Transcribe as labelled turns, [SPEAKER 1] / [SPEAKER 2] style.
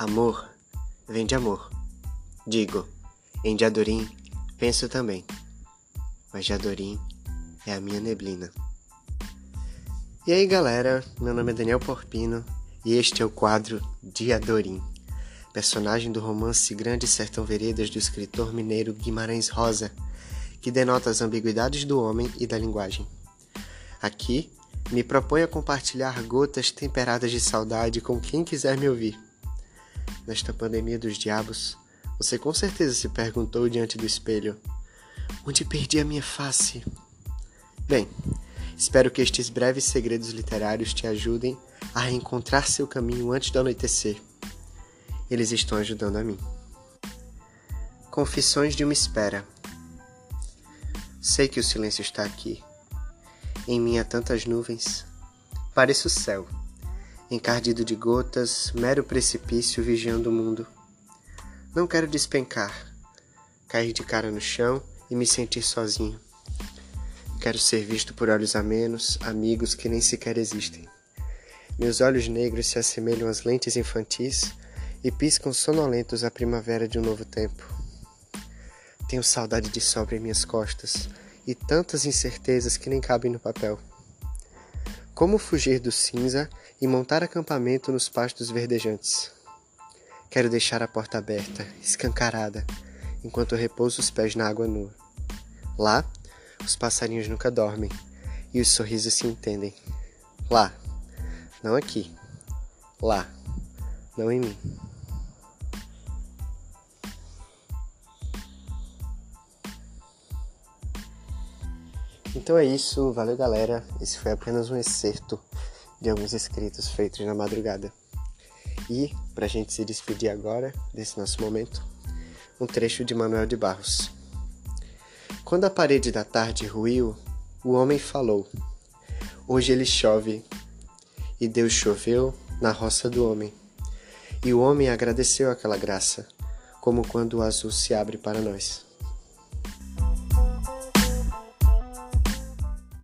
[SPEAKER 1] Amor vem de amor. Digo, em Diadorim penso também. Mas Diadorim é a minha neblina. E aí galera, meu nome é Daniel Porpino e este é o quadro Diadorim, personagem do romance Grande Sertão Veredas do escritor mineiro Guimarães Rosa, que denota as ambiguidades do homem e da linguagem. Aqui me proponho a compartilhar gotas temperadas de saudade com quem quiser me ouvir nesta pandemia dos diabos, você com certeza se perguntou diante do espelho: onde perdi a minha face? Bem, espero que estes breves segredos literários te ajudem a reencontrar seu caminho antes do anoitecer. Eles estão ajudando a mim. Confissões de uma espera. Sei que o silêncio está aqui. Em mim há tantas nuvens. Pareço o céu encardido de gotas, mero precipício vigiando o mundo. Não quero despencar, cair de cara no chão e me sentir sozinho. Quero ser visto por olhos amenos, amigos que nem sequer existem. Meus olhos negros se assemelham às lentes infantis e piscam sonolentos a primavera de um novo tempo. Tenho saudade de sobra em minhas costas e tantas incertezas que nem cabem no papel. Como fugir do cinza e montar acampamento nos pastos verdejantes? Quero deixar a porta aberta, escancarada, enquanto repouso os pés na água nua. Lá, os passarinhos nunca dormem e os sorrisos se entendem. Lá, não aqui. Lá, não em mim. Então é isso, valeu galera. Esse foi apenas um excerto de alguns escritos feitos na madrugada. E, para a gente se despedir agora desse nosso momento, um trecho de Manuel de Barros. Quando a parede da tarde ruiu, o homem falou: Hoje ele chove. E Deus choveu na roça do homem. E o homem agradeceu aquela graça, como quando o azul se abre para nós.